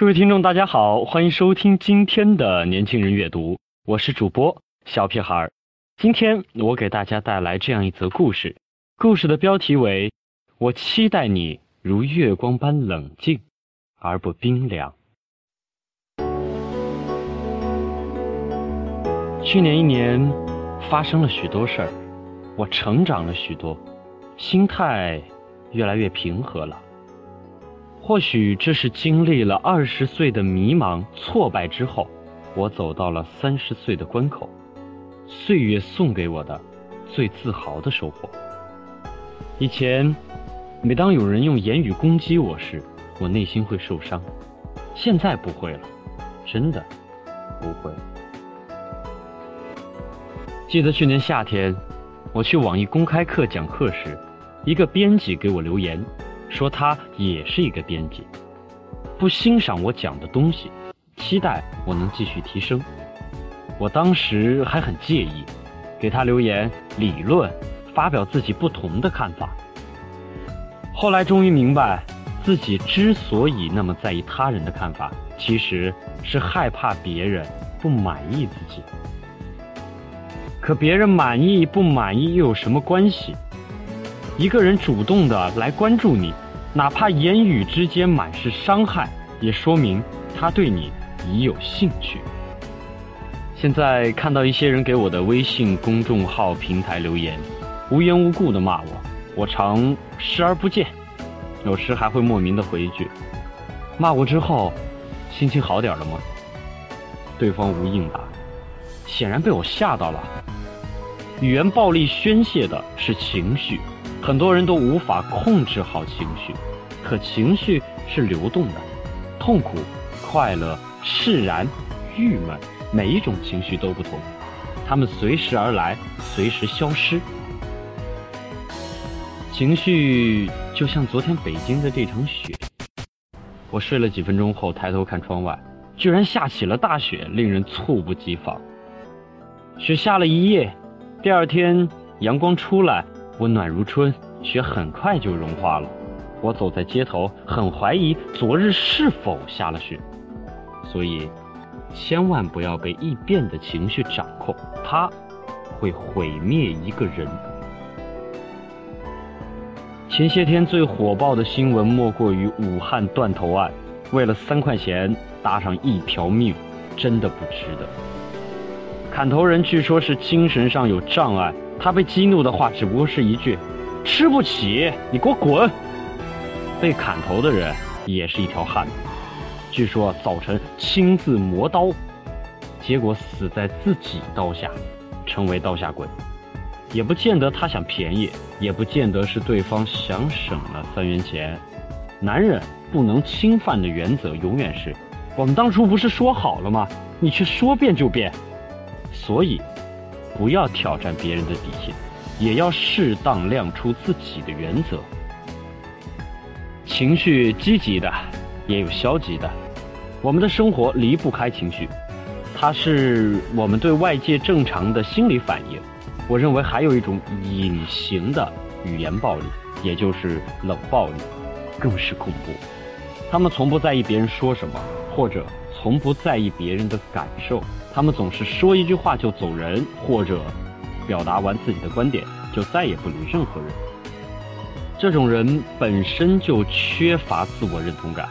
各位听众，大家好，欢迎收听今天的年轻人阅读，我是主播小屁孩儿。今天我给大家带来这样一则故事，故事的标题为《我期待你如月光般冷静而不冰凉》。去年一年发生了许多事儿，我成长了许多，心态越来越平和了。或许这是经历了二十岁的迷茫挫败之后，我走到了三十岁的关口，岁月送给我的最自豪的收获。以前，每当有人用言语攻击我时，我内心会受伤，现在不会了，真的不会。记得去年夏天，我去网易公开课讲课时，一个编辑给我留言。说他也是一个编辑，不欣赏我讲的东西，期待我能继续提升。我当时还很介意，给他留言理论，发表自己不同的看法。后来终于明白，自己之所以那么在意他人的看法，其实是害怕别人不满意自己。可别人满意不满意又有什么关系？一个人主动的来关注你，哪怕言语之间满是伤害，也说明他对你已有兴趣。现在看到一些人给我的微信公众号平台留言，无缘无故的骂我，我常视而不见，有时还会莫名的回一句：“骂我之后，心情好点了吗？”对方无应答，显然被我吓到了。语言暴力宣泄的是情绪。很多人都无法控制好情绪，可情绪是流动的，痛苦、快乐、释然、郁闷，每一种情绪都不同，它们随时而来，随时消失。情绪就像昨天北京的这场雪，我睡了几分钟后抬头看窗外，居然下起了大雪，令人猝不及防。雪下了一夜，第二天阳光出来。温暖如春，雪很快就融化了。我走在街头，很怀疑昨日是否下了雪。所以，千万不要被易变的情绪掌控，它会毁灭一个人。前些天最火爆的新闻莫过于武汉断头案，为了三块钱搭上一条命，真的不值得。砍头人据说是精神上有障碍。他被激怒的话只不过是一句：“吃不起，你给我滚！”被砍头的人也是一条汉子，据说早晨亲自磨刀，结果死在自己刀下，成为刀下鬼。也不见得他想便宜，也不见得是对方想省了三元钱。男人不能侵犯的原则永远是：我们当初不是说好了吗？你却说变就变，所以。不要挑战别人的底线，也要适当亮出自己的原则。情绪积极的，也有消极的。我们的生活离不开情绪，它是我们对外界正常的心理反应。我认为还有一种隐形的语言暴力，也就是冷暴力，更是恐怖。他们从不在意别人说什么，或者。从不在意别人的感受，他们总是说一句话就走人，或者表达完自己的观点就再也不理任何人。这种人本身就缺乏自我认同感，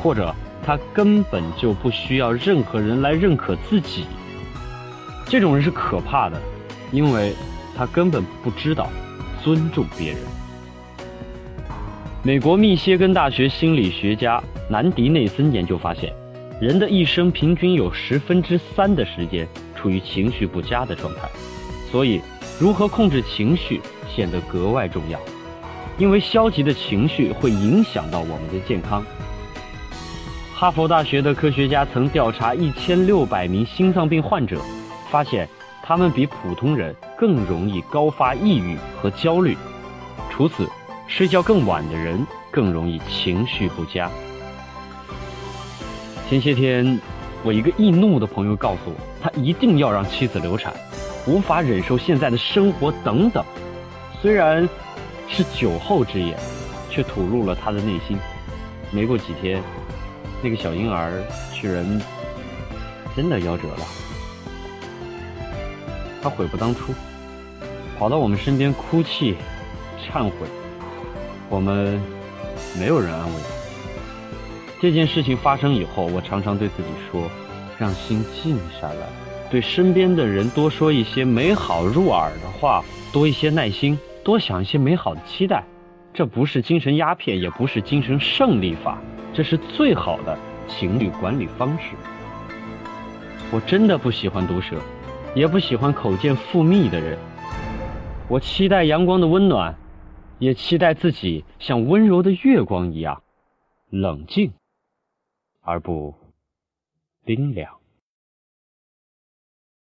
或者他根本就不需要任何人来认可自己。这种人是可怕的，因为他根本不知道尊重别人。美国密歇根大学心理学家南迪内森研究发现。人的一生平均有十分之三的时间处于情绪不佳的状态，所以如何控制情绪显得格外重要。因为消极的情绪会影响到我们的健康。哈佛大学的科学家曾调查一千六百名心脏病患者，发现他们比普通人更容易高发抑郁和焦虑。除此，睡觉更晚的人更容易情绪不佳。前些天，我一个易怒的朋友告诉我，他一定要让妻子流产，无法忍受现在的生活等等。虽然是酒后之言，却吐露了他的内心。没过几天，那个小婴儿居然真的夭折了。他悔不当初，跑到我们身边哭泣、忏悔，我们没有人安慰他。这件事情发生以后，我常常对自己说：“让心静下来，对身边的人多说一些美好入耳的话，多一些耐心，多想一些美好的期待。这不是精神鸦片，也不是精神胜利法，这是最好的情绪管理方式。”我真的不喜欢毒舌，也不喜欢口见腹密的人。我期待阳光的温暖，也期待自己像温柔的月光一样冷静。而不冰凉。